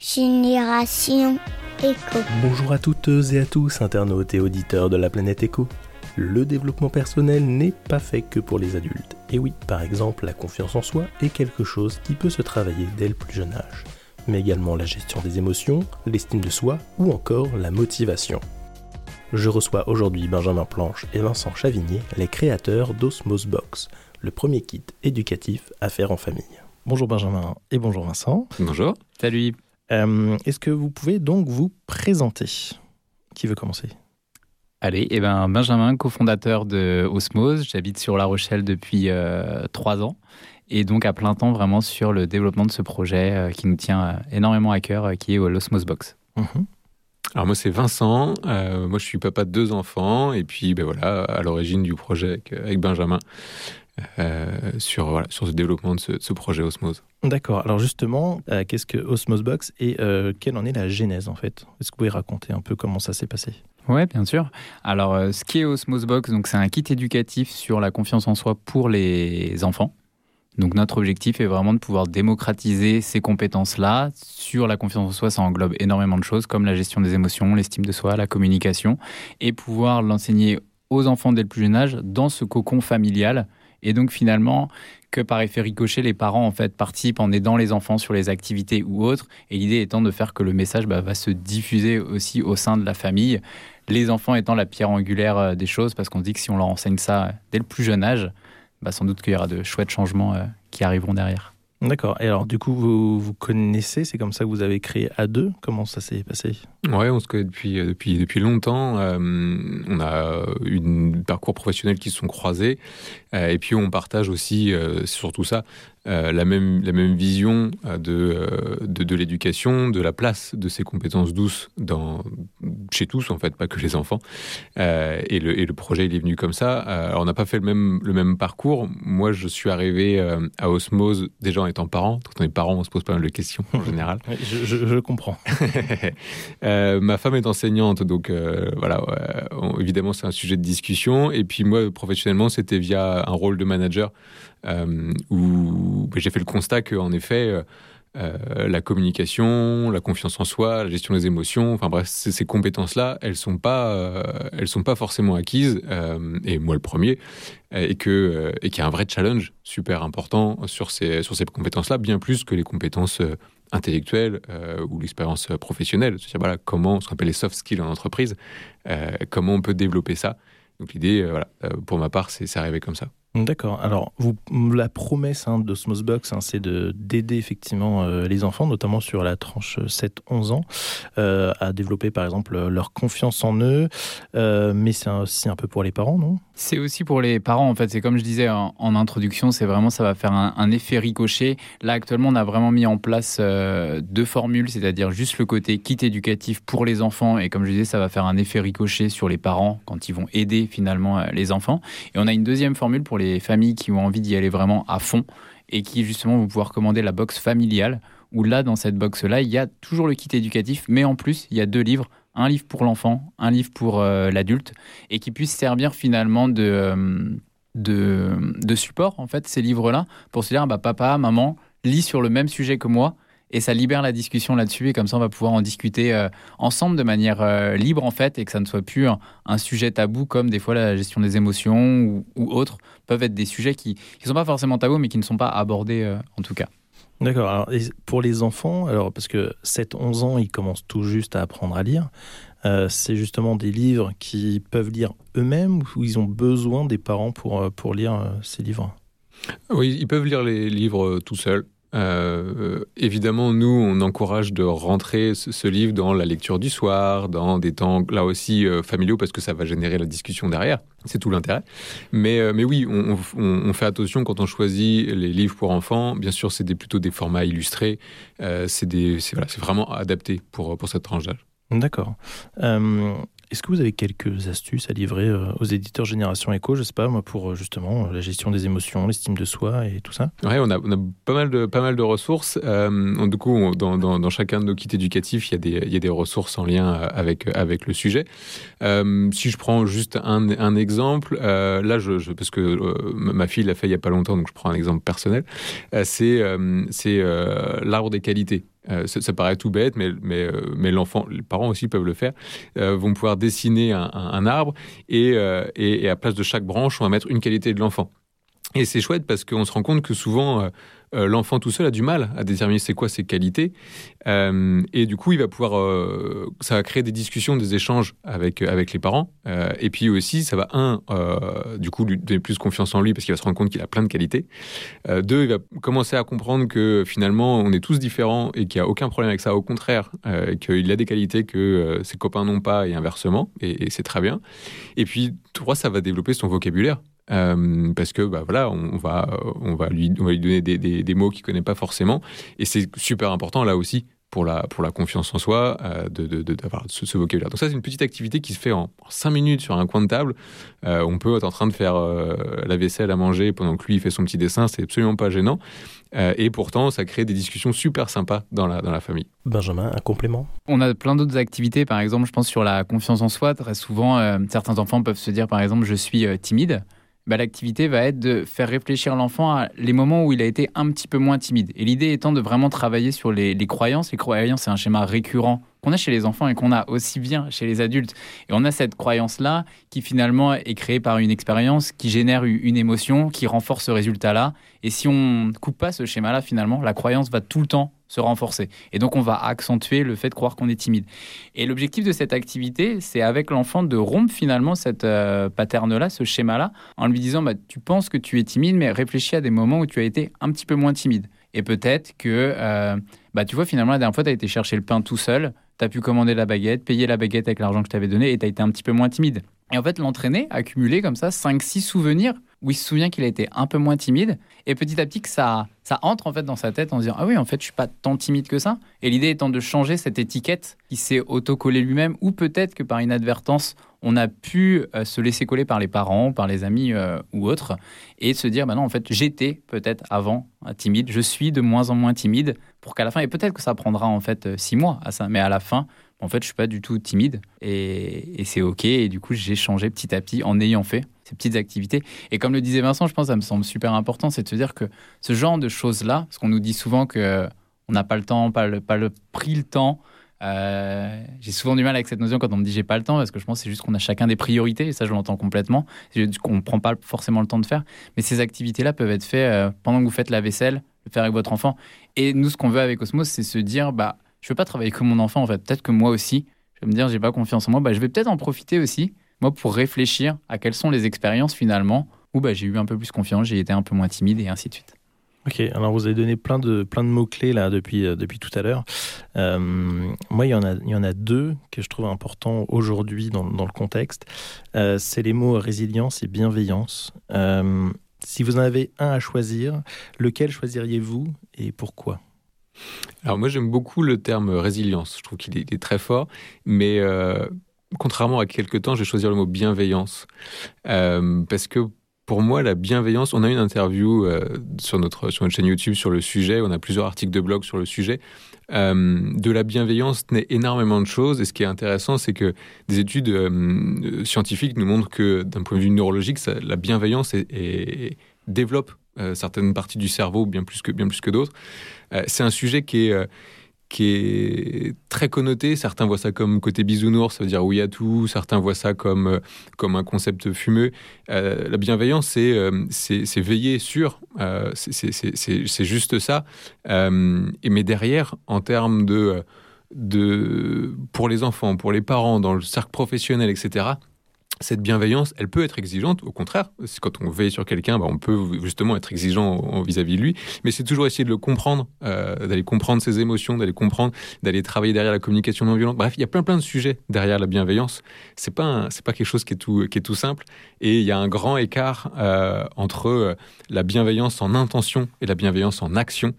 Génération Éco. Bonjour à toutes et à tous, internautes et auditeurs de la planète Éco. Le développement personnel n'est pas fait que pour les adultes. Et oui, par exemple, la confiance en soi est quelque chose qui peut se travailler dès le plus jeune âge. Mais également la gestion des émotions, l'estime de soi ou encore la motivation. Je reçois aujourd'hui Benjamin Planche et Vincent Chavigné, les créateurs d'Osmos Box, le premier kit éducatif à faire en famille. Bonjour Benjamin et bonjour Vincent. Bonjour. Salut. Euh, Est-ce que vous pouvez donc vous présenter? Qui veut commencer? Allez, eh ben Benjamin, cofondateur de Osmose. J'habite sur La Rochelle depuis euh, trois ans et donc à plein temps vraiment sur le développement de ce projet euh, qui nous tient euh, énormément à cœur, euh, qui est l'Osmose Box. Mhm. Alors moi c'est Vincent, Euh, moi je suis papa de deux enfants et puis ben voilà à l'origine du projet avec, avec Benjamin sur voilà, sur ce développement de ce, de ce projet Osmose. D'accord. Alors justement, euh, qu'est-ce que Osmos Box et euh, quelle en est la genèse en fait? Est-ce que vous pouvez raconter un peu comment ça s'est passé? Ouais, bien sûr. Alors, euh, ce qui est Osmose Box, donc c'est un kit éducatif sur la confiance en soi pour les enfants. Donc notre objectif est vraiment de pouvoir démocratiser ces compétences-là. Sur la confiance en soi, ça englobe énormément de choses comme la gestion des émotions, l'estime de soi, la communication, et pouvoir l'enseigner aux enfants dès le plus jeune âge dans ce cocon familial. Et donc finalement, que par effet ricochet, les parents en fait participent en aidant les enfants sur les activités ou autres. Et l'idée étant de faire que le message bah, va se diffuser aussi au sein de la famille. Les enfants étant la pierre angulaire euh, des choses, parce qu'on dit que si on leur enseigne ça euh, dès le plus jeune âge, bah, sans doute qu'il y aura de chouettes changements euh, qui arriveront derrière. D'accord. Et alors du coup, vous vous connaissez C'est comme ça que vous avez créé à deux? Comment ça s'est passé? Ouais, on se connaît depuis, euh, depuis, depuis longtemps. Euh, on a eu un parcours professionnel qui se sont croisés. Euh, et puis, on partage aussi, euh, surtout ça, euh, la, même, la même vision euh, de, euh, de, de l'éducation, de la place de ces compétences douces dans, chez tous, en fait, pas que les enfants. Euh, et, le, et le projet, il est venu comme ça. Alors, on n'a pas fait le même, le même parcours. Moi, je suis arrivé à Osmose déjà en étant parent. Quand on est parent, on se pose pas mal de questions en général. Je, je- je comprends. Ma femme est enseignante, donc voilà, on- évidemment c'est un sujet de discussion. Et puis moi, professionnellement, c'était via un rôle de manager où ben, j'ai fait le constat qu'en effet, euh, euh, la communication, la confiance en soi, la gestion des émotions, enfin bref, ces, ces compétences-là, elles sont pas, euh, elles sont pas forcément acquises. euh, et moi le premier, euh, et euh, qu'il y a un vrai challenge super important sur ces compétences-là, bien plus que les compétences euh, intellectuelle euh, ou l'expérience euh, professionnelle. C'est-à-dire voilà, comment, ce qu'on appelle les soft skills en entreprise, euh, comment on peut développer ça. Donc l'idée, euh, euh, pour ma part, c'est arrivé comme ça. D'accord. Alors, la promesse hein, d'Osmos Box, hein, c'est de- d'aider effectivement euh, les enfants, notamment sur la tranche 7-11 ans, euh, à développer par exemple leur confiance en eux. Euh, mais c'est aussi un peu pour les parents, non? C'est aussi pour les parents, en fait. C'est comme je disais en, introduction, c'est vraiment, ça va faire un, un effet ricochet. Là, actuellement, on a vraiment mis en place euh, deux formules, c'est-à-dire juste le côté kit éducatif pour les enfants. Et comme je disais, ça va faire un effet ricochet sur les parents quand ils vont aider finalement euh, les enfants. Et on a une deuxième formule pour les familles qui ont envie d'y aller vraiment à fond et qui justement vont pouvoir commander la box familiale. Où là, dans cette box-là, il y a toujours le kit éducatif, mais en plus, il y a deux livres. Un livre pour l'enfant, un livre pour euh, l'adulte et qui puissent servir finalement de, euh, de, de support, en fait, ces livres-là, pour se dire, bah, papa, maman, lis sur le même sujet que moi, et ça libère la discussion là-dessus, et comme ça, on va pouvoir en discuter euh, ensemble de manière libre, en fait, et que ça ne soit plus un, sujet tabou, comme des fois la gestion des émotions ou, ou autres, peuvent être des sujets qui ne sont pas forcément tabous, mais qui ne sont pas abordés, en tout cas. D'accord. Pour les enfants, alors parce que 7-11 ans, ils commencent tout juste à apprendre à lire. euh, c'est justement des livres qu'ils peuvent lire eux-mêmes ou ils ont besoin des parents pour, euh, pour lire euh, ces livres? Oui, ils peuvent lire les livres tout seuls. Euh, évidemment, nous, on encourage de rentrer ce, livre dans la lecture du soir, dans des temps là aussi euh, familiaux, parce que ça va générer la discussion derrière. C'est tout l'intérêt. Mais, euh, mais oui, on, fait attention quand on choisit les livres pour enfants. Bien sûr, c'est plutôt des formats illustrés. C'est voilà, vraiment adapté pour, pour cette tranche d'âge. D'accord. Est-ce que vous avez quelques astuces à livrer euh, aux éditeurs Génération Echo, je sais pas, moi, pour euh, justement euh, la gestion des émotions, l'estime de soi et tout ça? Ouais, on a, pas mal de ressources. Du coup, dans, chacun de nos kits éducatifs, il y a des ressources en lien avec le sujet. Si je prends juste un, exemple, là, parce que ma fille l'a fait il y a pas longtemps, donc je prends un exemple personnel. C'est l'arbre des qualités. Ça, paraît tout bête, mais, mais, mais l'enfant, les parents aussi peuvent le faire, vont pouvoir dessiner un, arbre et, et, et, à place de chaque branche, on va mettre une qualité de l'enfant. Et c'est chouette parce qu'on se rend compte que souvent, euh, l'enfant tout seul a du mal à déterminer c'est quoi ses qualités. Euh, et du coup, il va pouvoir, euh, ça va créer des discussions, des échanges avec, avec les parents. et puis aussi, ça va, un, du coup, lui donner plus confiance en lui parce qu'il va se rendre compte qu'il a plein de qualités. deux, il va commencer à comprendre que finalement, on est tous différents et qu'il n'y a aucun problème avec ça. Au contraire, qu'il a des qualités que ses copains n'ont pas et inversement. Et c'est très bien. Et puis, trois, ça va développer son vocabulaire. Euh, parce que bah, voilà, on va, on va, lui, on va lui donner des, des, des mots qu'il ne connaît pas forcément. Et c'est super important là aussi pour la, pour la confiance en soi, euh, d'avoir de, ce, vocabulaire. Donc ça, c'est une petite activité qui se fait en, 5 minutes sur un coin de table. Euh, on peut être en train de faire euh, la vaisselle à manger pendant que lui il fait son petit dessin, c'est absolument pas gênant. et pourtant, ça crée des discussions super sympas dans la, dans la famille. Benjamin, un complément? On a plein d'autres activités, par exemple, je pense sur la confiance en soi. Très souvent, certains enfants peuvent se dire, par exemple, je suis timide. Bah, l'activité va être de faire réfléchir l'enfant à les moments où il a été un petit peu moins timide. Et l'idée étant de vraiment travailler sur les, croyances. Les croyances, c'est un schéma récurrent qu'on a chez les enfants et qu'on a aussi bien chez les adultes. Et on a cette croyance-là qui finalement est créée par une expérience qui génère une émotion, qui renforce ce résultat-là. Et si on coupe pas ce schéma-là, finalement, la croyance va tout le temps se renforcer. Et donc, on va accentuer le fait de croire qu'on est timide. Et l'objectif de cette activité, c'est avec l'enfant de rompre finalement cette euh, pattern-là, ce schéma-là, en lui disant bah, Tu penses que tu es timide, mais réfléchis à des moments où tu as été un petit peu moins timide. Et peut-être que, euh, bah, tu vois, finalement, la dernière fois, tu as été chercher le pain tout seul, tu as pu commander la baguette, payer la baguette avec l'argent que je t'avais donné, et tu as été un petit peu moins timide. Et en fait, l'entraîner, accumuler comme ça 5-6 souvenirs où il se souvient qu'il a été un peu moins timide. Et petit à petit, que ça, ça entre en fait dans sa tête en se disant Ah oui, en fait, je suis pas tant timide que ça. Et l'idée étant de changer cette étiquette qui s'est auto-collée lui-même, ou peut-être que par inadvertance, on a pu euh, se laisser coller par les parents, par les amis euh, ou autres, et se dire bah non, en fait, j'étais peut-être avant timide, je suis de moins en moins timide, pour qu'à la fin, et peut-être que ça prendra en fait euh, six mois à ça, mais à la fin, en fait, je suis pas du tout timide et, c'est ok. Et du coup, j'ai changé petit à petit en ayant fait ces petites activités. Et comme le disait Vincent, je pense que ça me semble super important, c'est de se dire que ce genre de choses-là, parce qu'on nous dit souvent que on n'a pas le temps, pas le, pas le pris le temps. Euh, j'ai souvent du mal avec cette notion quand on me dit j'ai pas le temps parce que je pense c'est juste qu'on a chacun des priorités et ça je l'entends complètement. qu'on ne prend pas forcément le temps de faire. Mais ces activités-là peuvent être faites euh, pendant que vous faites la vaisselle, le faire avec votre enfant. Et nous, ce qu'on veut avec Osmos, c'est se dire bah je veux pas travailler comme mon enfant en fait. Peut-être que moi aussi, je vais me dire j'ai pas confiance en moi. Bah, je vais peut-être en profiter aussi, moi, pour réfléchir à quelles sont les expériences finalement où bah, j'ai eu un peu plus confiance, j'ai été un peu moins timide et ainsi de suite. Ok, alors vous avez donné plein de, plein de mots-clés là depuis, euh, depuis tout à l'heure. Euh, moi, il y, en a, il y en a deux que je trouve importants aujourd'hui dans, dans, le contexte. Euh, c'est les mots résilience et bienveillance. si vous en avez un à choisir, lequel choisiriez-vous et pourquoi? Alors moi j'aime beaucoup le terme résilience, je trouve qu'il est, très fort, mais euh, contrairement à quelques temps, je vais choisir le mot bienveillance, euh, parce que pour moi, la bienveillance, on a une interview euh, sur, notre, sur notre chaîne YouTube sur le sujet, on a plusieurs articles de blog sur le sujet. de la bienveillance naît énormément de choses, et ce qui est intéressant, c'est que des études scientifiques nous montrent que d'un point de vue neurologique, la bienveillance développe certaines parties du cerveau bien plus que, bien plus que d'autres. Euh, c'est un sujet qui est, euh, qui est très connoté. Certains voient ça comme côté bisounours, ça veut dire oui à tout. Certains voient ça comme, euh, comme un concept fumeux. la bienveillance, c'est c'est veiller sur. c'est juste ça. et mais derrière, en termes de, de. pour les enfants, pour les parents, dans le cercle professionnel, etc., cette bienveillance, elle peut être exigeante. Au contraire, quand on veille sur quelqu'un, bah, on peut justement être exigeant vis-à-vis de lui. Mais c'est toujours essayer de le comprendre, euh, d'aller comprendre ses émotions, d'aller comprendre, d'aller travailler derrière la communication non violente. Bref, il y a plein plein de sujets derrière la bienveillance. C'est pas c'est pas quelque chose qui est tout qui est tout simple. Et il y a un grand écart euh, entre euh, la bienveillance en intention et la bienveillance en action.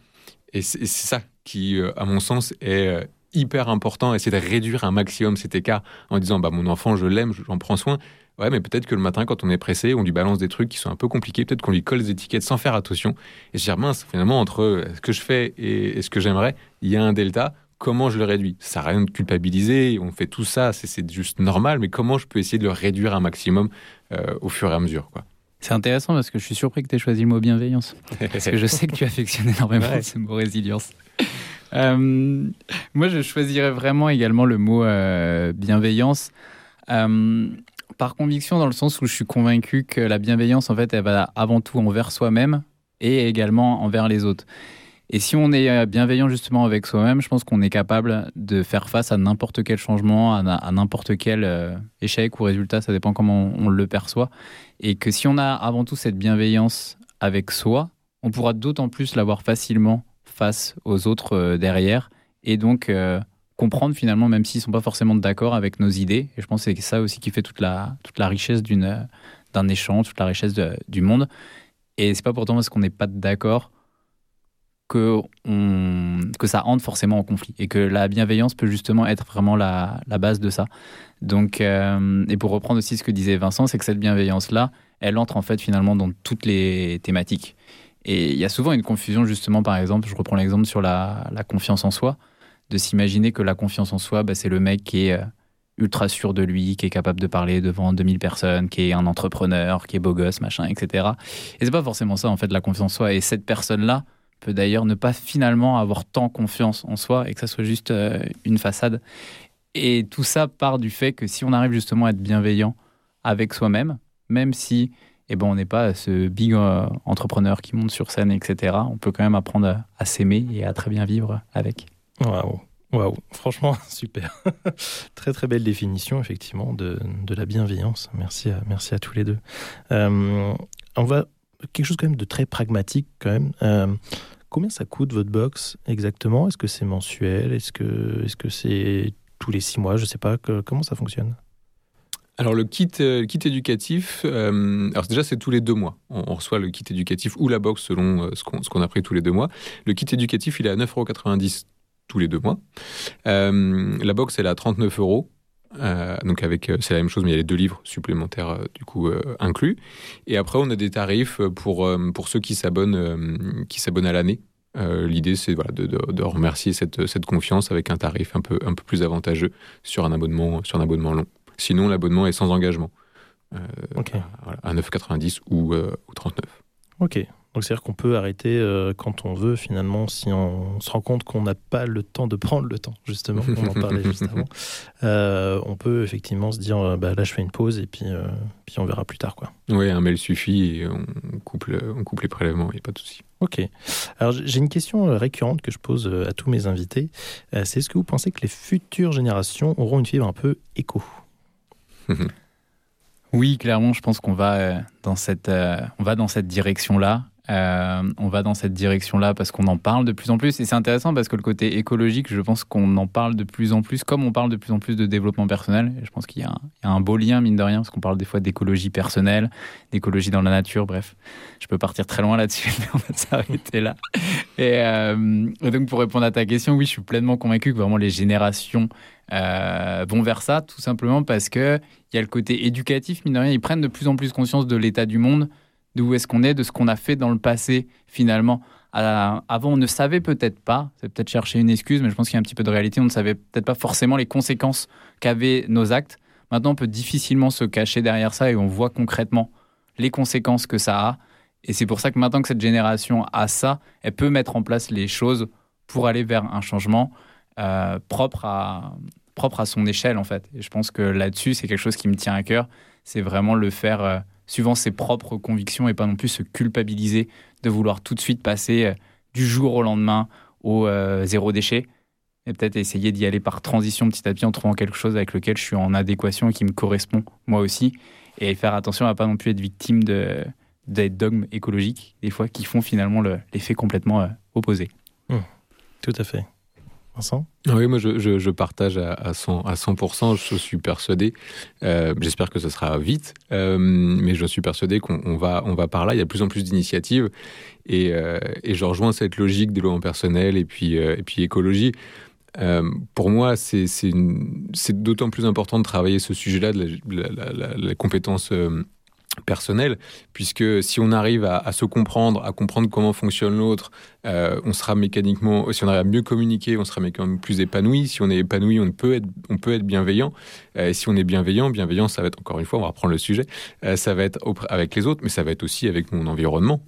Et c'est ça qui, à mon sens, est hyper important, essayer de réduire un maximum cet écart en disant bah mon enfant je l'aime, j'en prends soin. Ouais, mais peut-être que le matin quand on est pressé, on lui balance des trucs qui sont un peu compliqués, peut-être qu'on lui colle des étiquettes sans faire attention et se dire mince, finalement entre ce que je fais et, ce que j'aimerais, il y a un delta. Comment je le réduis? Ça n'a rien de culpabiliser, on fait tout ça, c'est juste normal, mais comment je peux essayer de le réduire un maximum euh, au fur et à mesure quoi? C'est intéressant parce que je suis surpris que tu aies choisi le mot bienveillance. Parce que je sais que tu affectionnes énormément ce mot résilience. Moi, je choisirais vraiment également le mot bienveillance. par conviction, dans le sens où je suis convaincu que la bienveillance, en fait, elle va avant tout envers soi-même et également envers les autres. Et si on est bienveillant justement avec soi-même, je pense qu'on est capable de faire face à n'importe quel changement, à, n'importe quel échec ou résultat, ça dépend comment on, le perçoit. Et que si on a avant tout cette bienveillance avec soi, on pourra d'autant plus l'avoir facilement face aux autres euh, derrière et donc euh, comprendre finalement, même s'ils ne sont pas forcément d'accord avec nos idées. Et je pense que c'est ça aussi qui fait toute la, toute la richesse d'une, d'un échange, toute la richesse du monde. Et c'est pas pourtant parce qu'on n'est pas d'accord que, on, que ça entre forcément en conflit et que la bienveillance peut justement être vraiment la, la base de ça. Donc, euh, et pour reprendre aussi ce que disait Vincent, c'est que cette bienveillance-là, elle entre en fait finalement dans toutes les thématiques. Et il y a souvent une confusion justement, par exemple, je reprends l'exemple sur la, confiance en soi, de s'imaginer que la confiance en soi, bah, c'est le mec qui est euh, ultra sûr de lui, qui est capable de parler devant 2000 personnes, qui est un entrepreneur, qui est beau gosse, machin, etc. Et c'est pas forcément ça en fait la confiance en soi. Et cette personne-là peut d'ailleurs ne pas finalement avoir tant confiance en soi et que ça soit juste euh, une façade. Et tout ça part du fait que si on arrive justement à être bienveillant avec soi-même, même si eh ben, on n'est pas ce big euh, entrepreneur qui monte sur scène, etc. On peut quand même apprendre à, s'aimer et à très bien vivre avec. Waouh, waouh, franchement, super. très très belle définition, effectivement, de, de, la bienveillance. Merci à, merci à tous les deux. Euh, on va quelque chose quand même de très pragmatique quand même. Euh, combien ça coûte votre box exactement? Est-ce que c'est mensuel? Est-ce que c'est tous les six mois? Je sais pas. comment ça fonctionne? Alors le kit, euh, kit éducatif, euh, alors déjà c'est tous les deux mois. On, reçoit le kit éducatif ou la box selon euh, ce qu'on a pris tous les deux mois. Le kit éducatif il est à 9,90€ tous les deux mois. la box elle est à 39 euros. donc c'est la même chose mais il y a les deux livres supplémentaires du coup inclus. Et après on a des tarifs pour pour ceux qui s'abonnent à l'année. L'idée, c'est de, remercier cette, confiance avec un tarif un peu, plus avantageux sur un sur un abonnement long. Sinon, l'abonnement est sans engagement. Euh, à, 9,90 ou, euh, ou 39. Ok. Donc c'est-à-dire qu'on peut arrêter euh, quand on veut finalement si on se rend compte qu'on n'a pas le temps de prendre le temps justement, on en parlait juste avant. Euh, on peut effectivement se dire euh, bah, là je fais une pause et puis, puis on verra plus tard quoi. Oui, un mail suffit et on coupe, on coupe les prélèvements, il n'y a pas de souci. Ok. Alors j'ai une question récurrente que je pose à tous mes invités. c'est est-ce que vous pensez que les futures générations auront une fibre un peu éco? Oui, clairement, je pense qu'on va dans cette, on va dans cette direction-là. Euh, on va dans cette direction-là parce qu'on en parle de plus en plus. Et c'est intéressant parce que le côté écologique, je pense qu'on en parle de plus en plus, comme on parle de plus en plus de développement personnel. je pense qu'il y, a un beau lien, mine de rien, parce qu'on parle des fois d'écologie personnelle, d'écologie dans la nature. Bref, je peux partir très loin là-dessus, mais on va s'arrêter là. Euh, et, donc, pour répondre à ta question, oui, je suis pleinement convaincu que vraiment les générations euh, vont vers ça, tout simplement parce qu'il y a le côté éducatif, mine de rien. Ils prennent de plus en plus conscience de l'état du monde d'où est-ce qu'on est, de ce qu'on a fait dans le passé finalement. avant, on ne savait peut-être pas, c'est peut-être chercher une excuse, mais je pense qu'il y a un petit peu de réalité, on ne savait peut-être pas forcément les conséquences qu'avaient nos actes. Maintenant, on peut difficilement se cacher derrière ça et on voit concrètement les conséquences que ça a. Et c'est pour ça que maintenant que cette génération a ça, elle peut mettre en place les choses pour aller vers un changement euh, propre, à, propre à son échelle, en fait. Et je pense que là-dessus, c'est quelque chose qui me tient à cœur. C'est vraiment le faire. Euh, suivant ses propres convictions et pas non plus se culpabiliser de vouloir tout de suite passer euh, du jour au lendemain au euh, zéro déchet. Et peut-être essayer d'y aller par transition petit à petit en trouvant quelque chose avec lequel je suis en adéquation et qui me correspond moi aussi. Et faire attention à pas non plus être victime de, des dogmes écologiques, des fois, qui font finalement l'effet complètement euh, opposé. Mmh. tout à fait. Oui, moi je, partage à, 100, à 100%, je suis persuadé, euh, j'espère que ce sera vite, euh, mais je suis persuadé qu'on va, on va par là, il y a de plus en plus d'initiatives, et, euh, et, je rejoins cette logique développement personnel et puis, et puis écologie. pour moi, c'est d'autant plus important de travailler ce sujet-là, de la, compétence personnel, puisque si on arrive à, se comprendre, à comprendre comment fonctionne l'autre, euh, on sera mécaniquement, si on arrive à mieux communiquer, on sera mécaniquement plus épanoui. Si on est épanoui, on peut être, on peut être bienveillant. Euh, si on est bienveillant, bienveillant, ça va être encore une fois, on va reprendre le sujet, euh, ça va être avec les autres, mais ça va être aussi avec mon environnement.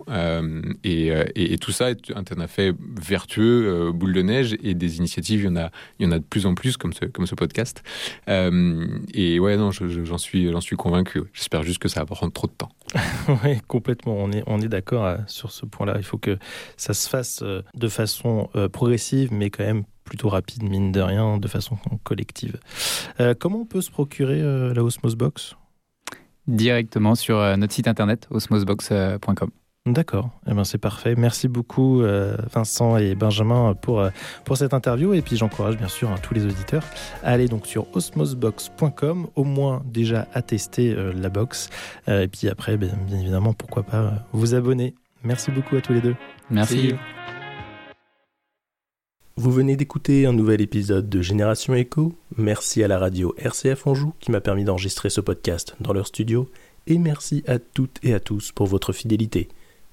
Et, et, tout ça est un effet vertueux, boule de neige, et des initiatives, il y en a, il y en a de plus en plus comme ce, comme ce podcast. et ouais, non, j'en suis, suis convaincu. J'espère juste que ça va prendre trop de temps. oui, complètement. On est, on est d'accord euh, sur ce point-là. Il faut que ça se fasse euh, de façon euh, progressive, mais quand même plutôt rapide, mine de rien, de façon collective. comment on peut se procurer la Osmos Box Directement sur notre site internet osmosbox.com. D'accord, eh ben c'est parfait. Merci beaucoup euh, Vincent et Benjamin pour, euh, pour cette interview et puis j'encourage bien sûr hein, tous les auditeurs à aller donc sur osmosbox.com, au moins déjà à tester euh, la box et puis après bien, évidemment pourquoi pas vous abonner. Merci beaucoup à tous les deux. Merci. Vous venez d'écouter un nouvel épisode de Génération Echo. Merci à la radio RCF Anjou qui m'a permis d'enregistrer ce podcast dans leur studio et merci à toutes et à tous pour votre fidélité.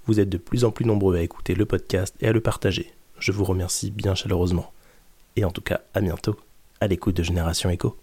Vous êtes de plus en plus nombreux à écouter le podcast et à le partager. Je vous remercie bien chaleureusement. Et en tout cas, à bientôt, à l'écoute de Génération Echo.